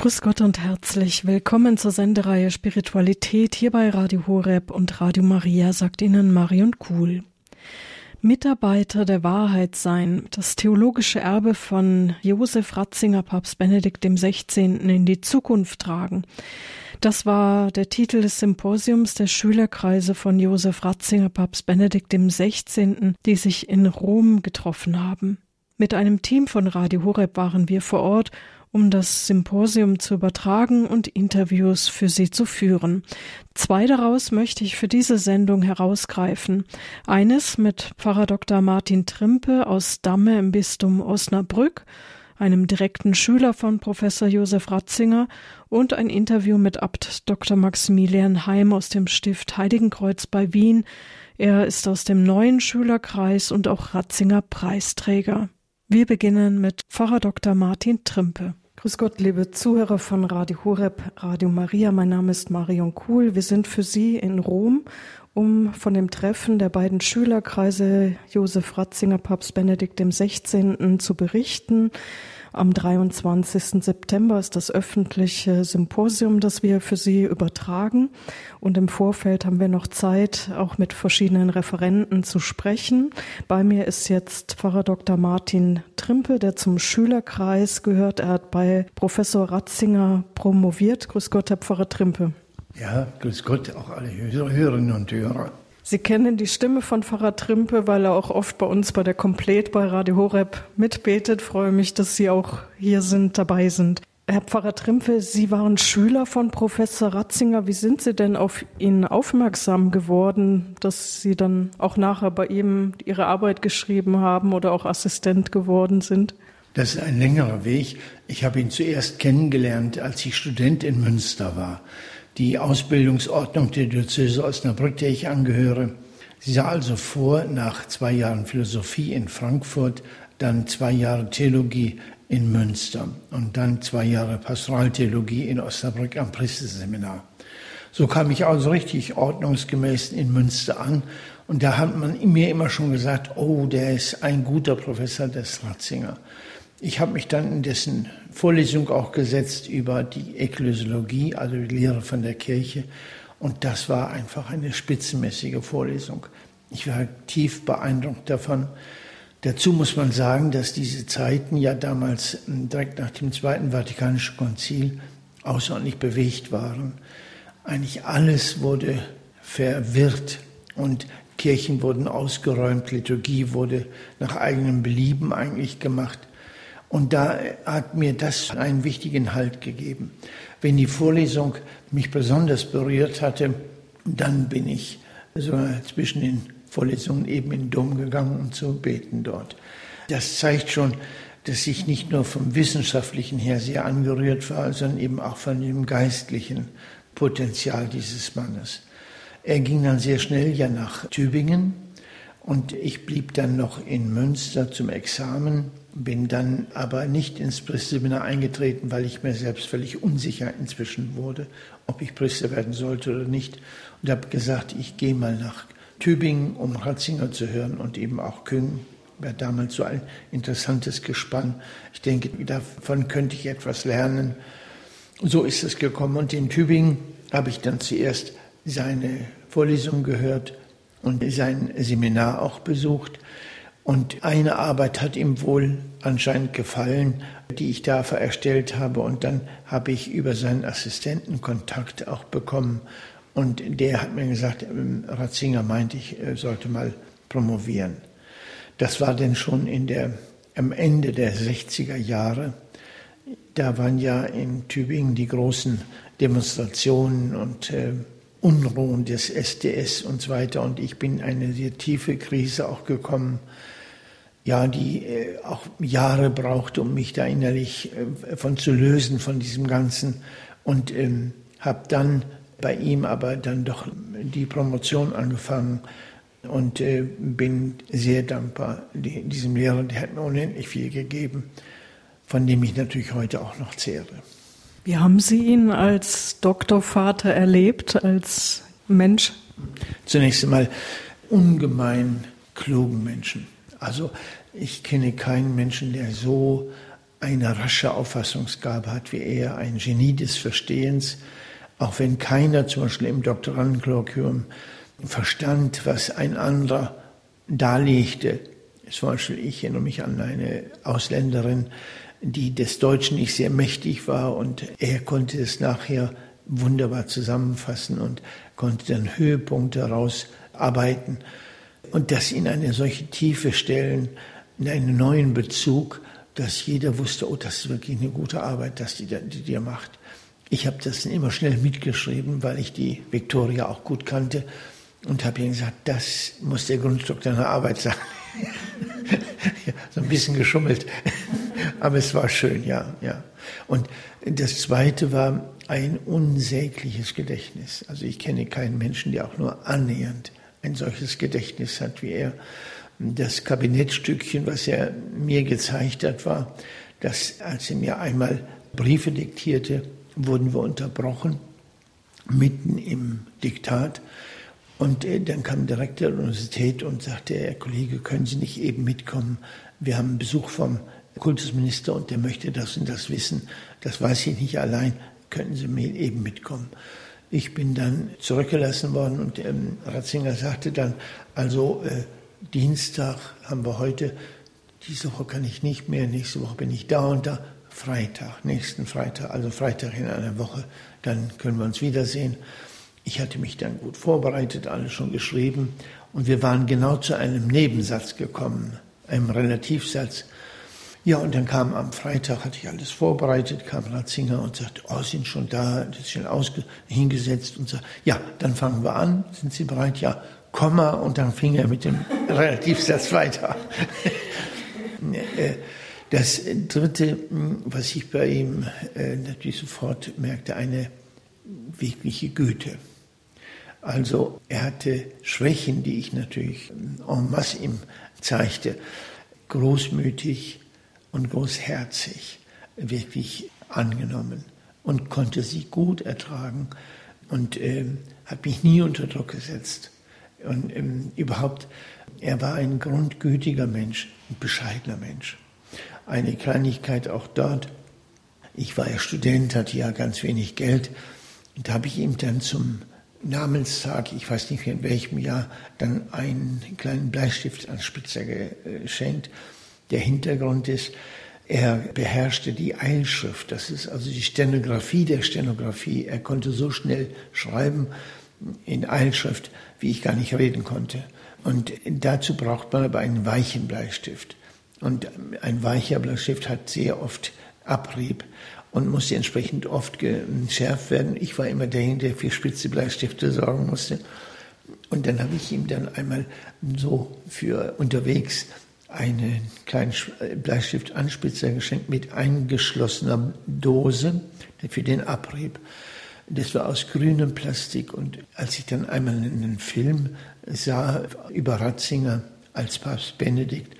Grüß Gott und herzlich willkommen zur Sendereihe Spiritualität hier bei Radio Horeb und Radio Maria, sagt Ihnen Marion Kuhl. Mitarbeiter der Wahrheit sein, das theologische Erbe von Josef Ratzinger, Papst Benedikt XVI. in die Zukunft tragen. Das war der Titel des Symposiums der Schülerkreise von Josef Ratzinger, Papst Benedikt XVI., die sich in Rom getroffen haben. Mit einem Team von Radio Horeb waren wir vor Ort um das Symposium zu übertragen und Interviews für Sie zu führen. Zwei daraus möchte ich für diese Sendung herausgreifen. Eines mit Pfarrer Dr. Martin Trimpe aus Damme im Bistum Osnabrück, einem direkten Schüler von Professor Josef Ratzinger und ein Interview mit Abt Dr. Maximilian Heim aus dem Stift Heiligenkreuz bei Wien. Er ist aus dem neuen Schülerkreis und auch Ratzinger Preisträger. Wir beginnen mit Pfarrer Dr. Martin Trimpe. Grüß Gott, liebe Zuhörer von Radio Horeb, Radio Maria. Mein Name ist Marion Kuhl. Wir sind für Sie in Rom, um von dem Treffen der beiden Schülerkreise Josef Ratzinger, Papst Benedikt XVI. zu berichten. Am 23. September ist das öffentliche Symposium, das wir für Sie übertragen. Und im Vorfeld haben wir noch Zeit, auch mit verschiedenen Referenten zu sprechen. Bei mir ist jetzt Pfarrer Dr. Martin Trimpe, der zum Schülerkreis gehört. Er hat bei Professor Ratzinger promoviert. Grüß Gott, Herr Pfarrer Trimpe. Ja, grüß Gott, auch alle Hörerinnen und Hörer. Sie kennen die Stimme von Pfarrer Trimpe, weil er auch oft bei uns bei der Komplet bei Radio Horeb mitbetet. Freue mich, dass Sie auch hier sind, dabei sind. Herr Pfarrer Trimpe, Sie waren Schüler von Professor Ratzinger. Wie sind Sie denn auf ihn aufmerksam geworden, dass Sie dann auch nachher bei ihm Ihre Arbeit geschrieben haben oder auch Assistent geworden sind? Das ist ein längerer Weg. Ich habe ihn zuerst kennengelernt, als ich Student in Münster war die Ausbildungsordnung der Diözese Osnabrück, der ich angehöre. Sie sah also vor, nach zwei Jahren Philosophie in Frankfurt, dann zwei Jahre Theologie in Münster und dann zwei Jahre Pastoraltheologie in Osnabrück am Priesterseminar. So kam ich also richtig ordnungsgemäß in Münster an und da hat man mir immer schon gesagt, oh, der ist ein guter Professor des Ratzinger. Ich habe mich dann in dessen Vorlesung auch gesetzt über die Ekklesiologie, also die Lehre von der Kirche. Und das war einfach eine spitzenmäßige Vorlesung. Ich war tief beeindruckt davon. Dazu muss man sagen, dass diese Zeiten ja damals direkt nach dem Zweiten Vatikanischen Konzil außerordentlich bewegt waren. Eigentlich alles wurde verwirrt und Kirchen wurden ausgeräumt, Liturgie wurde nach eigenem Belieben eigentlich gemacht. Und da hat mir das einen wichtigen Halt gegeben. Wenn die Vorlesung mich besonders berührt hatte, dann bin ich so zwischen den Vorlesungen eben in den Dom gegangen, um zu beten dort. Das zeigt schon, dass ich nicht nur vom Wissenschaftlichen her sehr angerührt war, sondern eben auch von dem geistlichen Potenzial dieses Mannes. Er ging dann sehr schnell ja nach Tübingen und ich blieb dann noch in Münster zum Examen bin dann aber nicht ins Priesterseminar eingetreten, weil ich mir selbst völlig unsicher inzwischen wurde, ob ich Priester werden sollte oder nicht. Und habe gesagt, ich gehe mal nach Tübingen, um Ratzinger zu hören und eben auch Küng. War damals so ein interessantes Gespann. Ich denke, davon könnte ich etwas lernen. So ist es gekommen. Und in Tübingen habe ich dann zuerst seine Vorlesung gehört und sein Seminar auch besucht. Und eine Arbeit hat ihm wohl anscheinend gefallen, die ich dafür erstellt habe. Und dann habe ich über seinen Assistenten Kontakt auch bekommen. Und der hat mir gesagt, ähm, Ratzinger meinte, ich sollte mal promovieren. Das war denn schon in der, am Ende der 60er Jahre. Da waren ja in Tübingen die großen Demonstrationen und äh, Unruhen des SDS und so weiter. Und ich bin in eine sehr tiefe Krise auch gekommen, ja, die äh, auch Jahre brauchte, um mich da innerlich äh, von zu lösen von diesem Ganzen. Und ähm, habe dann bei ihm aber dann doch die Promotion angefangen und äh, bin sehr dankbar die, diesem Lehrer, der hat mir unendlich viel gegeben, von dem ich natürlich heute auch noch zehre. Wie haben Sie ihn als Doktorvater erlebt, als Mensch? Zunächst einmal ungemein klugen Menschen. Also ich kenne keinen Menschen, der so eine rasche Auffassungsgabe hat wie er, ein Genie des Verstehens, auch wenn keiner zum Beispiel im Doktorandenkolloquium verstand, was ein anderer darlegte. Zum Beispiel, ich erinnere mich an eine Ausländerin, die des Deutschen nicht sehr mächtig war und er konnte es nachher wunderbar zusammenfassen und konnte dann Höhepunkte herausarbeiten und das in eine solche Tiefe stellen, in einen neuen Bezug, dass jeder wusste, oh, das ist wirklich eine gute Arbeit, dass die, die dir macht. Ich habe das immer schnell mitgeschrieben, weil ich die Victoria auch gut kannte und habe ihr gesagt, das muss der Grundstock deiner Arbeit sein. so ein bisschen geschummelt, aber es war schön, ja, ja. Und das Zweite war ein unsägliches Gedächtnis. Also ich kenne keinen Menschen, der auch nur annähernd ein solches Gedächtnis hat wie er. Das Kabinettstückchen, was er mir gezeigt hat, war, dass als er mir einmal Briefe diktierte, wurden wir unterbrochen, mitten im Diktat. Und äh, dann kam der Rektor der Universität und sagte, Herr Kollege, können Sie nicht eben mitkommen? Wir haben Besuch vom Kultusminister und der möchte das und das wissen. Das weiß ich nicht allein. Könnten Sie mir eben mitkommen? Ich bin dann zurückgelassen worden und ähm, Ratzinger sagte dann, also äh, Dienstag haben wir heute, diese Woche kann ich nicht mehr, nächste Woche bin ich da und da, Freitag, nächsten Freitag, also Freitag in einer Woche, dann können wir uns wiedersehen. Ich hatte mich dann gut vorbereitet, alles schon geschrieben und wir waren genau zu einem Nebensatz gekommen, einem Relativsatz. Ja, und dann kam am Freitag, hatte ich alles vorbereitet, kam Ratzinger und sagte, oh, sind schon da, das ist schon hingesetzt und sagt, ja, dann fangen wir an, sind Sie bereit? Ja, Komma und dann fing er mit dem Relativsatz weiter. Äh, das Dritte, was ich bei ihm äh, natürlich sofort merkte, eine wirkliche Güte. Also er hatte Schwächen, die ich natürlich en masse ihm zeigte, großmütig und großherzig, wirklich angenommen und konnte sie gut ertragen und äh, hat mich nie unter Druck gesetzt. Und ähm, überhaupt, er war ein grundgütiger Mensch, ein bescheidener Mensch. Eine Kleinigkeit auch dort. Ich war ja Student, hatte ja ganz wenig Geld. Und da habe ich ihm dann zum Namenstag, ich weiß nicht in welchem Jahr, dann einen kleinen Bleistift als Spitzer geschenkt. Der Hintergrund ist, er beherrschte die Eilschrift, das ist also die Stenografie der Stenografie. Er konnte so schnell schreiben in Eilschrift, wie ich gar nicht reden konnte. Und dazu braucht man aber einen weichen Bleistift. Und ein weicher Bleistift hat sehr oft Abrieb und musste entsprechend oft geschärft werden. Ich war immer derjenige, der für spitze Bleistifte sorgen musste. Und dann habe ich ihm dann einmal so für unterwegs einen kleinen Bleistiftanspitzer geschenkt mit eingeschlossener Dose für den Abrieb. Das war aus grünem Plastik. Und als ich dann einmal einen Film sah über Ratzinger als Papst Benedikt,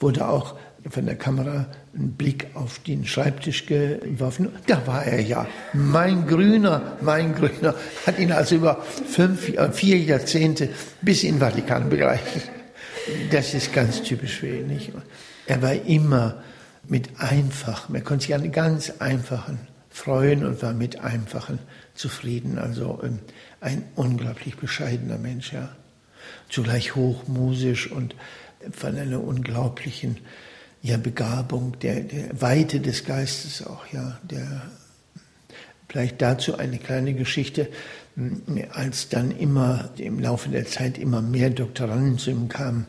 wurde auch von der Kamera ein Blick auf den Schreibtisch geworfen. Da war er ja. Mein Grüner, mein Grüner. Hat ihn also über fünf, äh, vier Jahrzehnte bis in den Vatikan begleitet. Das ist ganz typisch für ihn. Nicht? Er war immer mit einfachen, er konnte sich an ganz einfachen freuen und war mit einfachen zufrieden. Also ähm, ein unglaublich bescheidener Mensch, ja. Zugleich hochmusisch und von einer unglaublichen ja, Begabung, der, der Weite des Geistes auch, ja. Der, vielleicht dazu eine kleine Geschichte, als dann immer im Laufe der Zeit immer mehr Doktoranden zu ihm kamen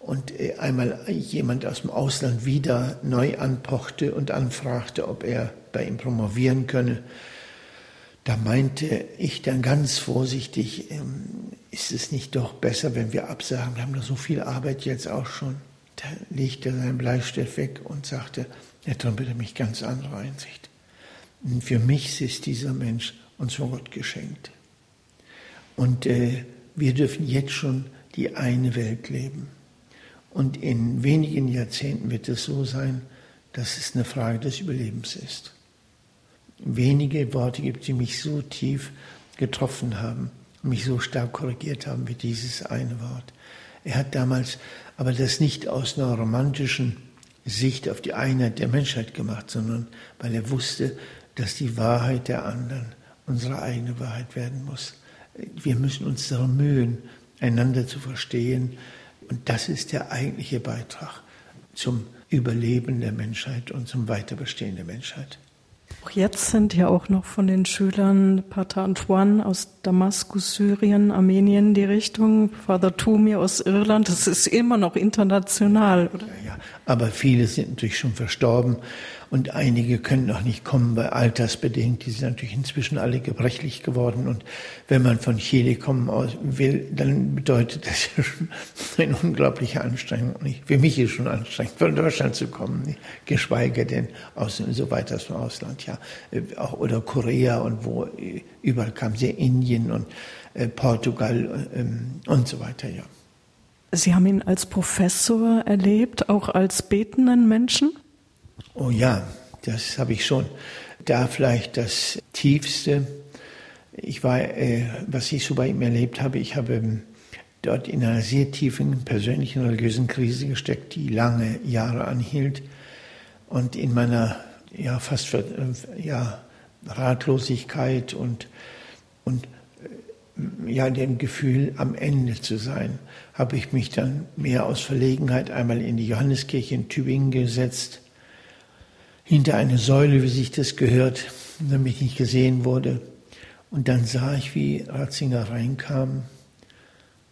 und äh, einmal jemand aus dem Ausland wieder neu anpochte und anfragte, ob er bei ihm promovieren könne, da meinte ich dann ganz vorsichtig, ähm, ist es nicht doch besser, wenn wir absagen? Wir haben doch so viel Arbeit jetzt auch schon. Da legte er seinen Bleistift weg und sagte, Herr Tom, bitte mich ganz andere Einsicht. Und für mich ist dieser Mensch uns von Gott geschenkt. Und äh, wir dürfen jetzt schon die eine Welt leben. Und in wenigen Jahrzehnten wird es so sein, dass es eine Frage des Überlebens ist wenige Worte gibt, die mich so tief getroffen haben, mich so stark korrigiert haben wie dieses eine Wort. Er hat damals aber das nicht aus einer romantischen Sicht auf die Einheit der Menschheit gemacht, sondern weil er wusste, dass die Wahrheit der anderen unsere eigene Wahrheit werden muss. Wir müssen uns darum mühen, einander zu verstehen. Und das ist der eigentliche Beitrag zum Überleben der Menschheit und zum Weiterbestehen der Menschheit. Auch jetzt sind ja auch noch von den Schülern Pater Antoine aus Damaskus, Syrien, Armenien die Richtung, Father Tumi aus Irland. Das ist immer noch international, oder? Ja, ja. aber viele sind natürlich schon verstorben und einige können noch nicht kommen, weil altersbedingt. Die sind natürlich inzwischen alle gebrechlich geworden. Und wenn man von Chile kommen will, dann bedeutet das ja schon eine unglaubliche Anstrengung. Für mich ist es schon anstrengend, von Deutschland zu kommen, geschweige denn aus, so weit als vom Ausland, ja. Oder Korea und wo überall kam sie, Indien und äh, Portugal ähm, und so weiter, ja. Sie haben ihn als Professor erlebt, auch als betenden Menschen? Oh ja, das habe ich schon. Da vielleicht das Tiefste. Ich war, äh, was ich so bei ihm erlebt habe, ich habe ähm, dort in einer sehr tiefen persönlichen religiösen Krise gesteckt, die lange Jahre anhielt. Und in meiner ja fast äh, ja, Ratlosigkeit und, und äh, ja, dem Gefühl, am Ende zu sein, habe ich mich dann mehr aus Verlegenheit einmal in die Johanneskirche in Tübingen gesetzt hinter eine Säule, wie sich das gehört, damit ich nicht gesehen wurde. Und dann sah ich, wie Ratzinger reinkam,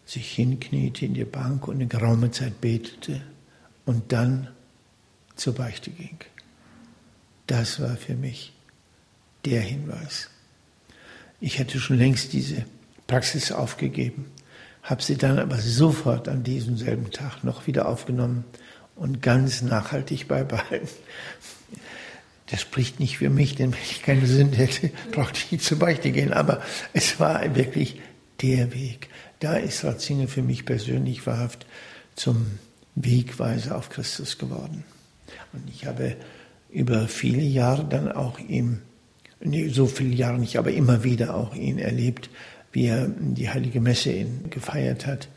sich hinkniete in die Bank und eine geraume Zeit betete und dann zur Beichte ging. Das war für mich der Hinweis. Ich hätte schon längst diese Praxis aufgegeben, habe sie dann aber sofort an diesem selben Tag noch wieder aufgenommen und ganz nachhaltig beibehalten. Das spricht nicht für mich, denn wenn ich keine Sünde hätte, brauchte ich nicht zur Beichte gehen. Aber es war wirklich der Weg. Da ist Ratzinger für mich persönlich wahrhaft zum Wegweiser auf Christus geworden. Und ich habe über viele Jahre dann auch ihm, nee, so viele Jahre nicht, aber immer wieder auch ihn erlebt, wie er die heilige Messe gefeiert hat.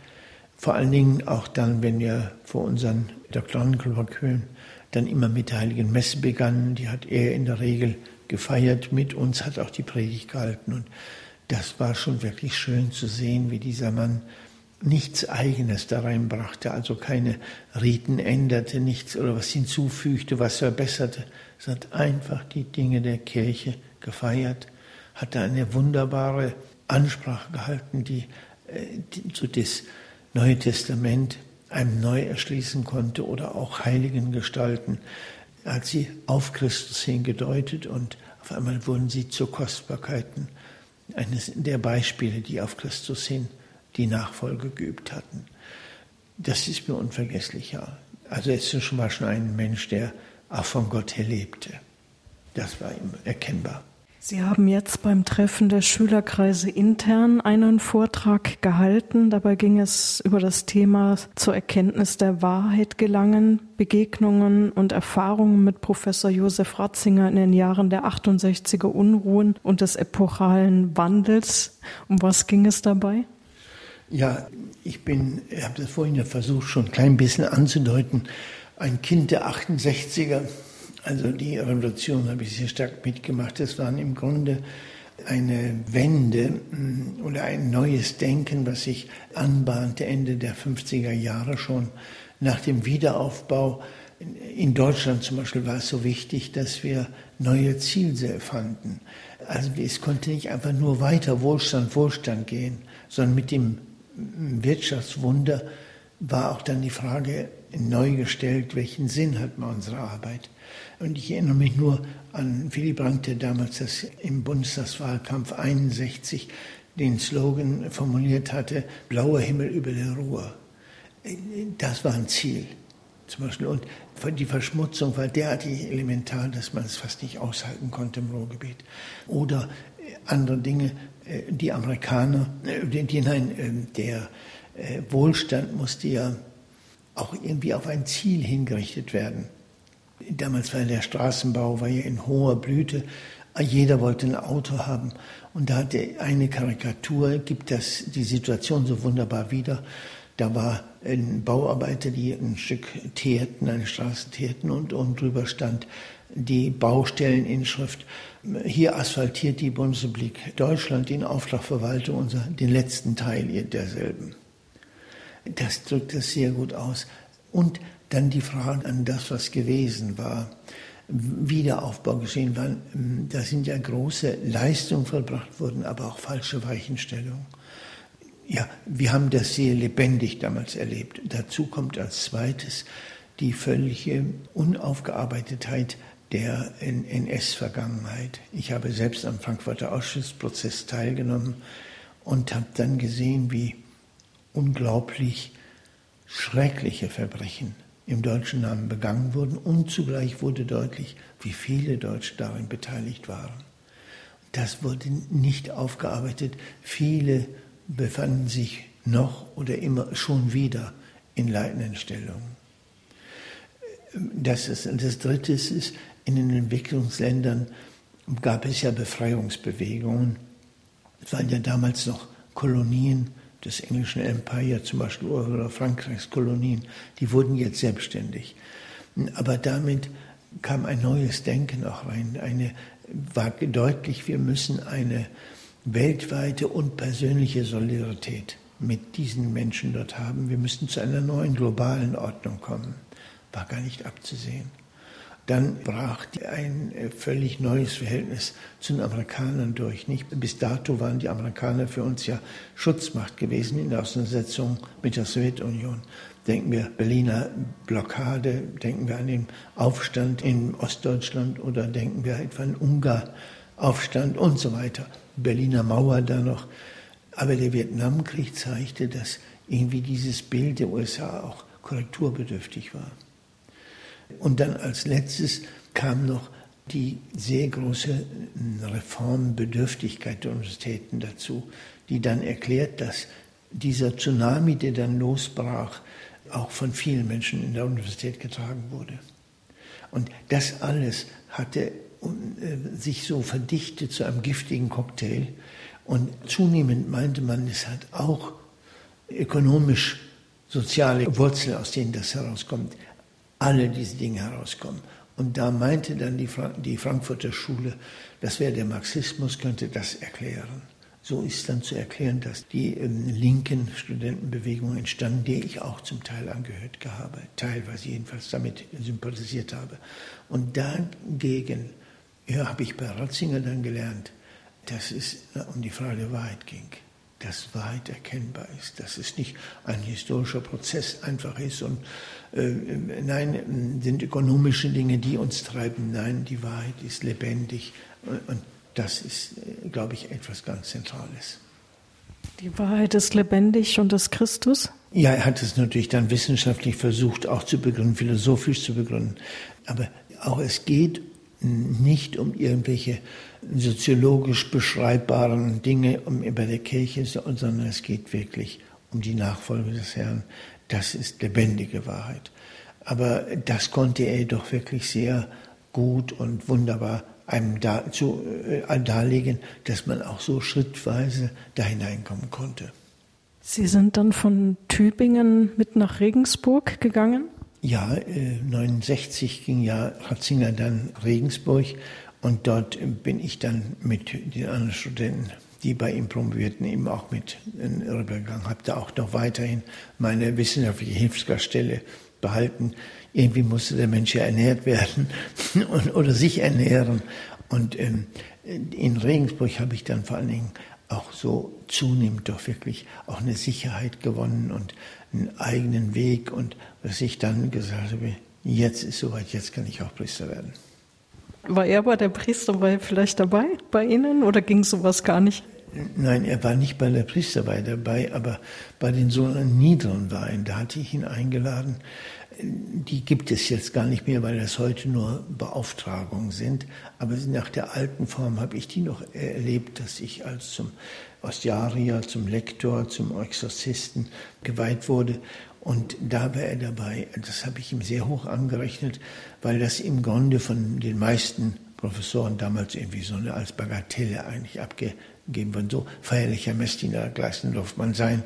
Vor allen Dingen auch dann, wenn wir vor unseren Doktorenkolloquien dann immer mit der Heiligen Messe begannen. Die hat er in der Regel gefeiert mit uns, hat auch die Predigt gehalten. Und das war schon wirklich schön zu sehen, wie dieser Mann nichts Eigenes da reinbrachte, also keine Riten änderte, nichts oder was hinzufügte, was verbesserte, sondern einfach die Dinge der Kirche gefeiert, hatte eine wunderbare Ansprache gehalten, die, äh, die so das Neue Testament einem neu erschließen konnte oder auch heiligen Gestalten. Hat sie auf Christus hingedeutet und auf einmal wurden sie zu Kostbarkeiten eines der Beispiele, die auf Christus hin die Nachfolge geübt hatten. Das ist mir unvergesslich, ja. Also es war schon ein Mensch, der auch von Gott her lebte. Das war ihm erkennbar. Sie haben jetzt beim Treffen der Schülerkreise intern einen Vortrag gehalten. Dabei ging es über das Thema zur Erkenntnis der Wahrheit gelangen, Begegnungen und Erfahrungen mit Professor Josef Ratzinger in den Jahren der 68er Unruhen und des epochalen Wandels. Um was ging es dabei? Ja, ich bin, ich habe das vorhin ja versucht, schon ein klein bisschen anzudeuten, ein Kind der 68er also die Revolution habe ich sehr stark mitgemacht. Das waren im Grunde eine Wende mm, oder ein neues Denken, was sich anbahnte Ende der 50er Jahre schon nach dem Wiederaufbau. In Deutschland zum Beispiel war es so wichtig, dass wir neue Ziele fanden. Also es konnte nicht einfach nur weiter Wohlstand, Wohlstand gehen, sondern mit dem Wirtschaftswunder war auch dann die Frage neu gestellt, welchen Sinn hat man unsere Arbeit? Und ich erinnere mich nur an Willy Brandt, der damals das im Bundestagswahlkampf 61 den Slogan formuliert hatte, blauer Himmel über der Ruhr. Das war ein Ziel zum Beispiel. Und die Verschmutzung war derartig elementar, dass man es fast nicht aushalten konnte im Ruhrgebiet. Oder andere Dinge, äh, die Amerikaner, äh, die, nein, äh, der Wohlstand musste ja auch irgendwie auf ein Ziel hingerichtet werden. Damals war der Straßenbau war ja in hoher Blüte. Jeder wollte ein Auto haben. Und da hatte eine Karikatur, gibt das die Situation so wunderbar wieder. Da war Bauarbeiter, die ein Stück teerten, eine Straße teerten und oben drüber stand die Baustelleninschrift. Hier asphaltiert die Bundesrepublik Deutschland in Auftragverwaltung unser, den letzten Teil derselben. Das drückt das sehr gut aus. Und dann die Frage an das, was gewesen war. Wiederaufbau geschehen war. Da sind ja große Leistungen vollbracht worden, aber auch falsche Weichenstellungen. Ja, wir haben das sehr lebendig damals erlebt. Dazu kommt als zweites die völlige Unaufgearbeitetheit der NS-Vergangenheit. Ich habe selbst am Frankfurter Ausschussprozess teilgenommen und habe dann gesehen, wie unglaublich schreckliche Verbrechen im deutschen Namen begangen wurden und zugleich wurde deutlich, wie viele Deutsche darin beteiligt waren. Das wurde nicht aufgearbeitet. Viele befanden sich noch oder immer schon wieder in leitenden Stellungen. Das, ist, das Dritte ist, in den Entwicklungsländern gab es ja Befreiungsbewegungen. Es waren ja damals noch Kolonien des englischen Empire zum Beispiel oder Frankreichs Kolonien. Die wurden jetzt selbstständig. Aber damit kam ein neues Denken auch rein. Eine, war deutlich, wir müssen eine weltweite und persönliche Solidarität mit diesen Menschen dort haben. Wir müssen zu einer neuen globalen Ordnung kommen. War gar nicht abzusehen. Dann brach ein äh, völlig neues Verhältnis zu den Amerikanern durch. Nicht? Bis dato waren die Amerikaner für uns ja Schutzmacht gewesen in der Auseinandersetzung mit der Sowjetunion. Denken wir Berliner Blockade, denken wir an den Aufstand in Ostdeutschland oder denken wir etwa an Ungar-Aufstand und so weiter. Berliner Mauer da noch. Aber der Vietnamkrieg zeigte, dass irgendwie dieses Bild der USA auch korrekturbedürftig war. Und dann als letztes kam noch die sehr große Reformbedürftigkeit der Universitäten dazu, die dann erklärt, dass dieser Tsunami, der dann losbrach, auch von vielen Menschen in der Universität getragen wurde. Und das alles hatte äh, sich so verdichtet zu einem giftigen Cocktail. Und zunehmend meinte man, es hat auch ökonomisch soziale Wurzeln, aus denen das herauskommt alle diese Dinge herauskommen. Und da meinte dann die, Fra die Frankfurter Schule, das wäre der Marxismus, könnte das erklären. So ist dann zu erklären, dass die ähm, linken Studentenbewegung entstanden, der ich auch zum Teil angehört habe, teilweise jedenfalls damit sympathisiert habe. Und dagegen ja, habe ich bei Ratzinger dann gelernt, dass es um die Frage der Wahrheit ging dass Wahrheit erkennbar ist, dass es nicht ein historischer Prozess einfach ist und nein, sind ökonomische Dinge, die uns treiben. Nein, die Wahrheit ist lebendig und das ist, äh, glaube ich, etwas ganz Zentrales. Die Wahrheit ist lebendig und ist Christus? Ja, er hat es natürlich dann wissenschaftlich versucht, auch zu begründen, philosophisch zu begründen. Aber auch es geht nicht um irgendwelche soziologisch beschreibbaren Dinge um, bei der Kirche, sondern es geht wirklich um die Nachfolge des Herrn. Das ist lebendige Wahrheit. Aber das konnte er doch wirklich sehr gut und wunderbar einem da, zu, äh, darlegen, dass man auch so schrittweise da hineinkommen konnte. Sie sind dann von Tübingen mit nach Regensburg gegangen? Ja, äh, 69 ging ja Ratzinger dann Regensburg und dort bin ich dann mit den anderen Studenten, die bei ihm promovierten, eben auch mit rübergegangen. Habe da auch noch weiterhin meine wissenschaftliche Hilfsgaststelle behalten. Irgendwie musste der Mensch ja ernährt werden oder sich ernähren. Und ähm, in Regensburg habe ich dann vor allen Dingen auch so zunehmend doch wirklich auch eine Sicherheit gewonnen und einen eigenen Weg und dass ich dann gesagt habe, jetzt ist soweit, jetzt kann ich auch Priester werden. War er bei der Priesterweihe vielleicht dabei bei Ihnen oder ging sowas gar nicht? Nein, er war nicht bei der Priesterweihe dabei, aber bei den sogenannten niederen Weihen, da hatte ich ihn eingeladen. Die gibt es jetzt gar nicht mehr, weil das heute nur Beauftragungen sind. Aber nach der alten Form habe ich die noch erlebt, dass ich als zum Ostiarier, zum Lektor, zum Exorzisten geweiht wurde. Und da war er dabei. Das habe ich ihm sehr hoch angerechnet, weil das im Grunde von den meisten Professoren damals irgendwie so eine als Bagatelle eigentlich abgegeben wurde. So feierlicher Messdiener Gleisendorf man sein.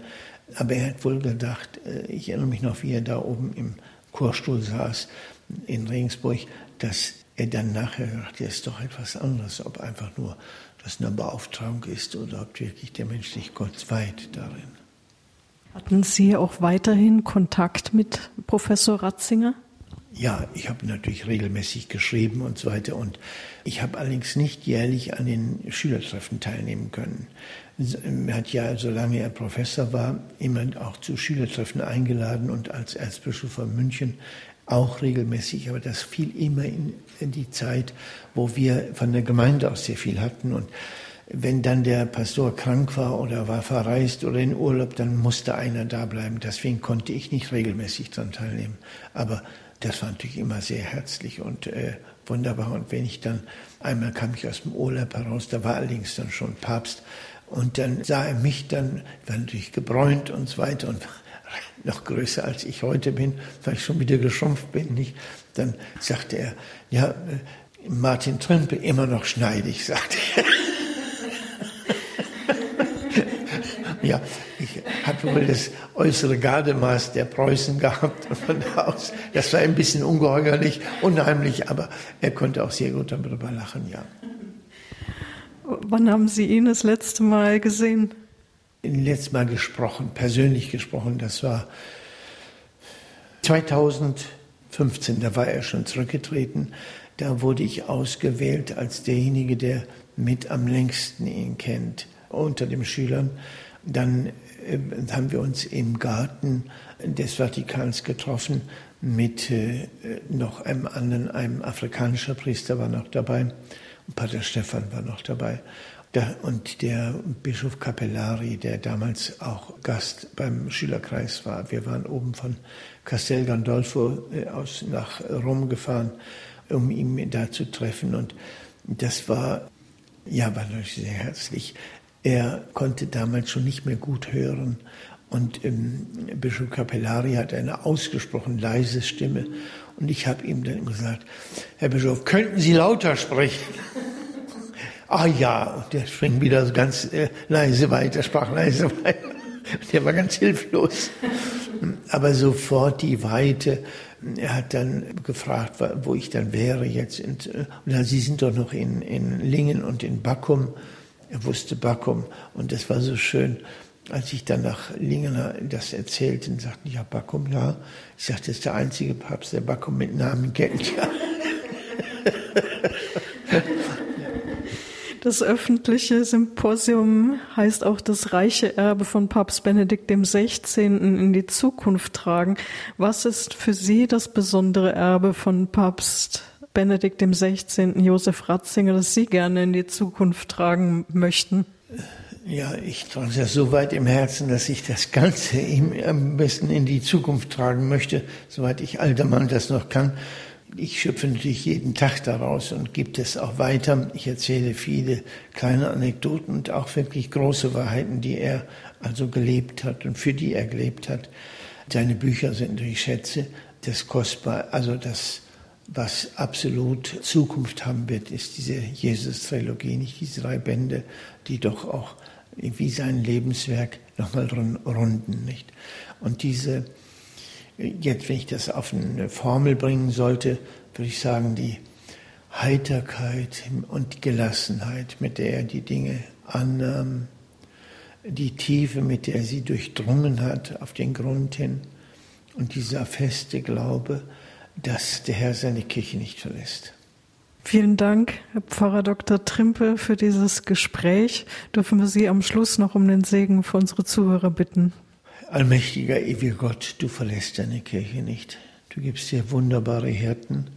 Aber er hat wohl gedacht, äh, ich erinnere mich noch, wie er da oben im Chorstuhl saß in Regensburg, dass er dann nachher dachte, das ist doch etwas anderes, ob einfach nur das eine Beauftragung ist oder ob wirklich der Mensch sich Gott weiht darin. Hatten Sie auch weiterhin Kontakt mit Professor Ratzinger? Ja, ich habe natürlich regelmäßig geschrieben und so weiter. Und ich habe allerdings nicht jährlich an den Schülertreffen teilnehmen können. Er hat ja, solange er Professor war, immer auch zu Schülertreffen eingeladen und als Erzbischof von München auch regelmäßig. Aber das fiel immer in, die Zeit, wo wir von der Gemeinde aus sehr viel hatten. Und wenn dann der Pastor krank war oder war verreist oder in Urlaub, dann musste einer da bleiben. Deswegen konnte ich nicht regelmäßig daran teilnehmen. Aber das war natürlich immer sehr herzlich und äh, wunderbar. Und wenn ich dann, einmal kam ich aus dem Urlaub heraus, da war allerdings dann schon Papst, und dann sah er mich dann, war natürlich gebräunt und so weiter und noch größer als ich heute bin, weil ich schon wieder geschrumpft bin, nicht? Dann sagte er, ja, äh, Martin Trimpe, immer noch schneidig, sagte er. ja, wohl das äußere Gardemaß der Preußen gehabt. Von da aus, das war ein bisschen ungeheuerlich, unheimlich, aber er konnte auch sehr gut darüber lachen, ja. Wann haben Sie ihn das letzte Mal gesehen? Letztes Mal gesprochen, persönlich gesprochen, das war 2015, da war er schon zurückgetreten. Da wurde ich ausgewählt als derjenige, der mit am längsten ihn kennt unter den Schülern. Dann haben wir uns im Garten des Vatikans getroffen mit äh, noch einem anderen, einem afrikanischen Priester war noch dabei. Pater Stefan war noch dabei. und der Bischof Capellari, der damals auch Gast beim Schülerkreis war. Wir waren oben von Castel Gandolfo äh, aus nach Rom gefahren, um ihn da zu treffen. Und das war, ja, war natürlich sehr herzlich. Er konnte damals schon nicht mehr gut hören. Und ähm, Bischof Capellari hat eine ausgesprochen leise Stimme. Und ich habe ihm dann gesagt, Herr Bischof, könnten Sie lauter sprechen? ah ja, und der springt wieder ganz äh, leise weiter, sprach leise weiter. Der war ganz hilflos. Aber sofort die Weite. Er hat dann gefragt, wo ich dann wäre jetzt. Und, und dann, Sie sind doch noch in, in Lingen und in Backum. Er wusste Backum und das war so schön. Als ich dann nach Lingen das erzählte, sagten die, ja, Backum, ja. Ich sagte, das ist der einzige Papst, der Backum mit Namen kennt. Ja. Das öffentliche Symposium heißt auch das reiche Erbe von Papst Benedikt XVI. in die Zukunft tragen. Was ist für Sie das besondere Erbe von Papst Benedikt XVI. Josef Ratzinger, das Sie gerne in die Zukunft tragen möchten? Ja, ich trage es ja so weit im Herzen, dass ich das Ganze ihm am besten in die Zukunft tragen möchte, soweit ich alter Mann das noch kann. Ich schöpfe natürlich jeden Tag daraus und gebe es auch weiter. Ich erzähle viele kleine Anekdoten und auch wirklich große Wahrheiten, die er also gelebt hat und für die er gelebt hat. Seine Bücher sind natürlich Schätze, das kostbar, also das, was absolut Zukunft haben wird, ist diese Jesus-Trilogie, nicht diese drei Bände, die doch auch wie sein Lebenswerk nochmal runden, nicht? Und diese Jetzt, wenn ich das auf eine Formel bringen sollte, würde ich sagen, die Heiterkeit und Gelassenheit, mit der er die Dinge annahm, die Tiefe, mit der er sie durchdrungen hat auf den Grund hin und dieser feste Glaube, dass der Herr seine Kirche nicht verlässt. Vielen Dank, Herr Pfarrer Dr. Trimpe, für dieses Gespräch. Dürfen wir Sie am Schluss noch um den Segen für unsere Zuhörer bitten? Allmächtiger, ewiger Gott, du verlässt deine Kirche nicht. Du gibst dir wunderbare Hirten,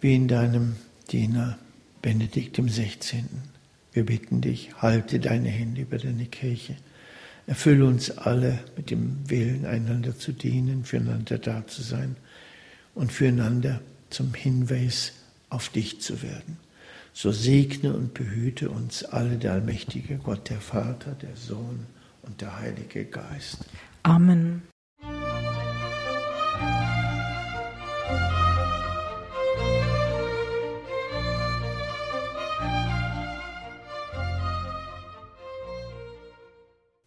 wie in deinem Diener Benedikt im 16. Wir bitten dich, halte deine Hände über deine Kirche. Erfülle uns alle mit dem Willen, einander zu dienen, füreinander da zu sein und füreinander zum Hinweis auf dich zu werden. So segne und behüte uns alle der allmächtige Gott, der Vater, der Sohn und der Heilige Geist. Amen.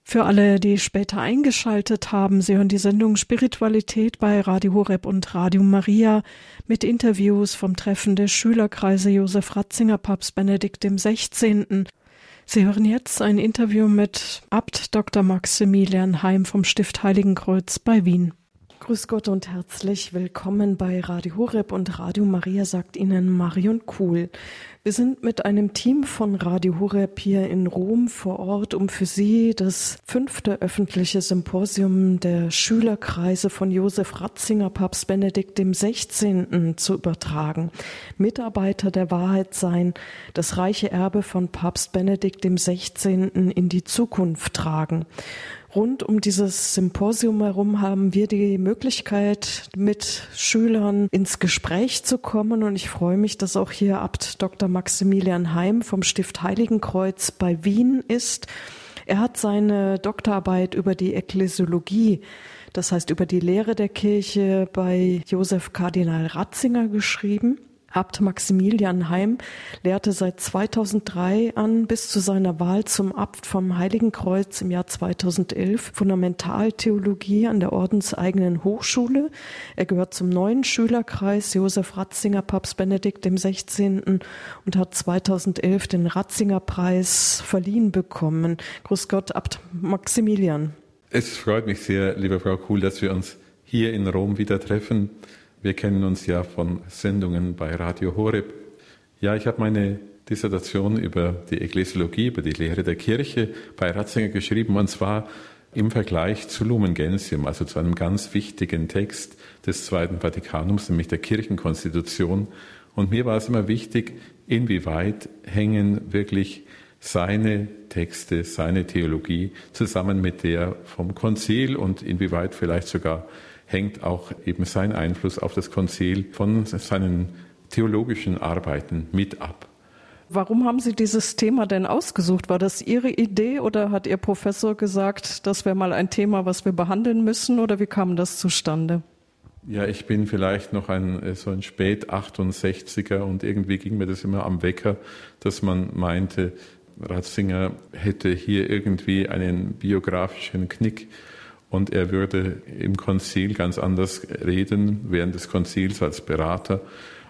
Für alle, die später eingeschaltet haben, Sie hören die Sendung Spiritualität bei Radio Horeb und Radio Maria mit Interviews vom Treffen der Schülerkreise Josef Ratzinger Papst Benedikt XVI. Sie hören jetzt ein Interview mit Abt Dr. Maximilian Heim vom Stift Heiligenkreuz bei Wien. Grüß Gott und herzlich willkommen bei Radio Horeb und Radio Maria, sagt Ihnen Marion Kuhl. Wir sind mit einem Team von Radio Horeb hier in Rom vor Ort, um für Sie das fünfte öffentliche Symposium der Schülerkreise von Josef Ratzinger, Papst Benedikt XVI. zu übertragen. Mitarbeiter der Wahrheit sein, das reiche Erbe von Papst Benedikt XVI. in die Zukunft tragen. Rund um dieses Symposium herum haben wir die Möglichkeit, mit Schülern ins Gespräch zu kommen. Und ich freue mich, dass auch hier Abt Dr. Maximilian Heim vom Stift Heiligenkreuz bei Wien ist. Er hat seine Doktorarbeit über die Ekklesiologie, das heißt über die Lehre der Kirche bei Josef Kardinal Ratzinger geschrieben. Abt Maximilian Heim lehrte seit 2003 an bis zu seiner Wahl zum Abt vom Heiligen Kreuz im Jahr 2011 Fundamentaltheologie an der ordenseigenen Hochschule. Er gehört zum neuen Schülerkreis Josef Ratzinger Papst Benedikt dem 16. und hat 2011 den Ratzinger Preis verliehen bekommen. Grüß Gott, Abt Maximilian. Es freut mich sehr, liebe Frau Kuhl, dass wir uns hier in Rom wieder treffen. Wir kennen uns ja von Sendungen bei Radio Horeb. Ja, ich habe meine Dissertation über die Ekklesiologie, über die Lehre der Kirche bei Ratzinger geschrieben, und zwar im Vergleich zu Lumen Gentium, also zu einem ganz wichtigen Text des Zweiten Vatikanums, nämlich der Kirchenkonstitution. Und mir war es immer wichtig, inwieweit hängen wirklich seine Texte, seine Theologie zusammen mit der vom Konzil und inwieweit vielleicht sogar hängt auch eben sein Einfluss auf das Konzil von seinen theologischen Arbeiten mit ab. Warum haben Sie dieses Thema denn ausgesucht? War das Ihre Idee oder hat Ihr Professor gesagt, das wäre mal ein Thema, was wir behandeln müssen oder wie kam das zustande? Ja, ich bin vielleicht noch ein äh, so ein spät 68er und irgendwie ging mir das immer am Wecker, dass man meinte, Ratzinger hätte hier irgendwie einen biografischen Knick und er würde im Konzil ganz anders reden, während des Konzils als Berater,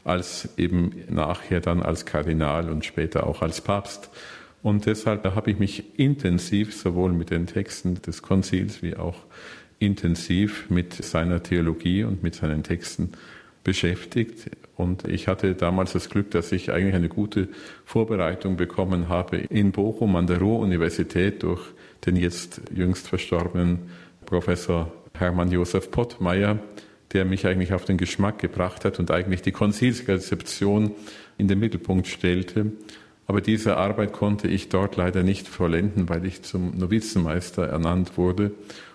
als eben nachher dann als Kardinal und später auch als Papst. Und deshalb habe ich mich intensiv sowohl mit den Texten des Konzils wie auch intensiv mit seiner Theologie und mit seinen Texten beschäftigt. Und ich hatte damals das Glück, dass ich eigentlich eine gute Vorbereitung bekommen habe in Bochum an der Ruhr-Universität durch den jetzt jüngst verstorbenen Professor Hermann Josef Pottmeier, der mich eigentlich auf den Geschmack gebracht hat und eigentlich die Konzilsrezeption in den Mittelpunkt stellte. Aber diese Arbeit konnte ich dort leider nicht vollenden, weil ich zum Novizenmeister ernannt wurde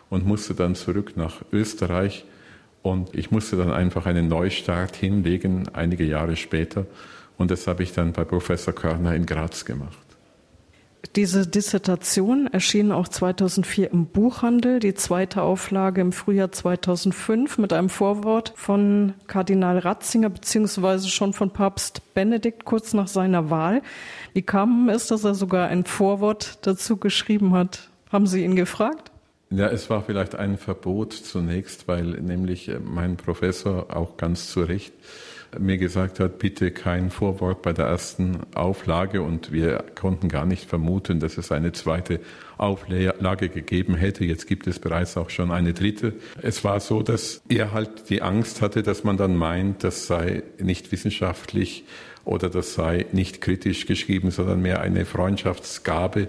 und musste dann zurück nach Österreich. Und ich musste dann einfach einen Neustart hinlegen, einige Jahre später. Und das habe ich dann bei Professor Körner in Graz gemacht. Diese Dissertation erschien auch 2004 im Buchhandel, die zweite Auflage im Frühjahr 2005 mit einem Vorwort von Kardinal Ratzinger beziehungsweise schon von Papst Benedikt kurz nach seiner Wahl. Wie kam es, dass er sogar ein Vorwort dazu geschrieben hat? Haben Sie ihn gefragt? Ja, es war vielleicht ein Verbot zunächst, weil nämlich mein Professor auch ganz zu Recht mir gesagt hat, bitte kein Vorwort bei der ersten Auflage und wir konnten gar nicht vermuten, dass es eine zweite Auflage gegeben hätte. Jetzt gibt es bereits auch schon eine dritte. Es war so, dass er halt die Angst hatte, dass man dann meint, das sei nicht wissenschaftlich oder das sei nicht kritisch geschrieben, sondern mehr eine Freundschaftsgabe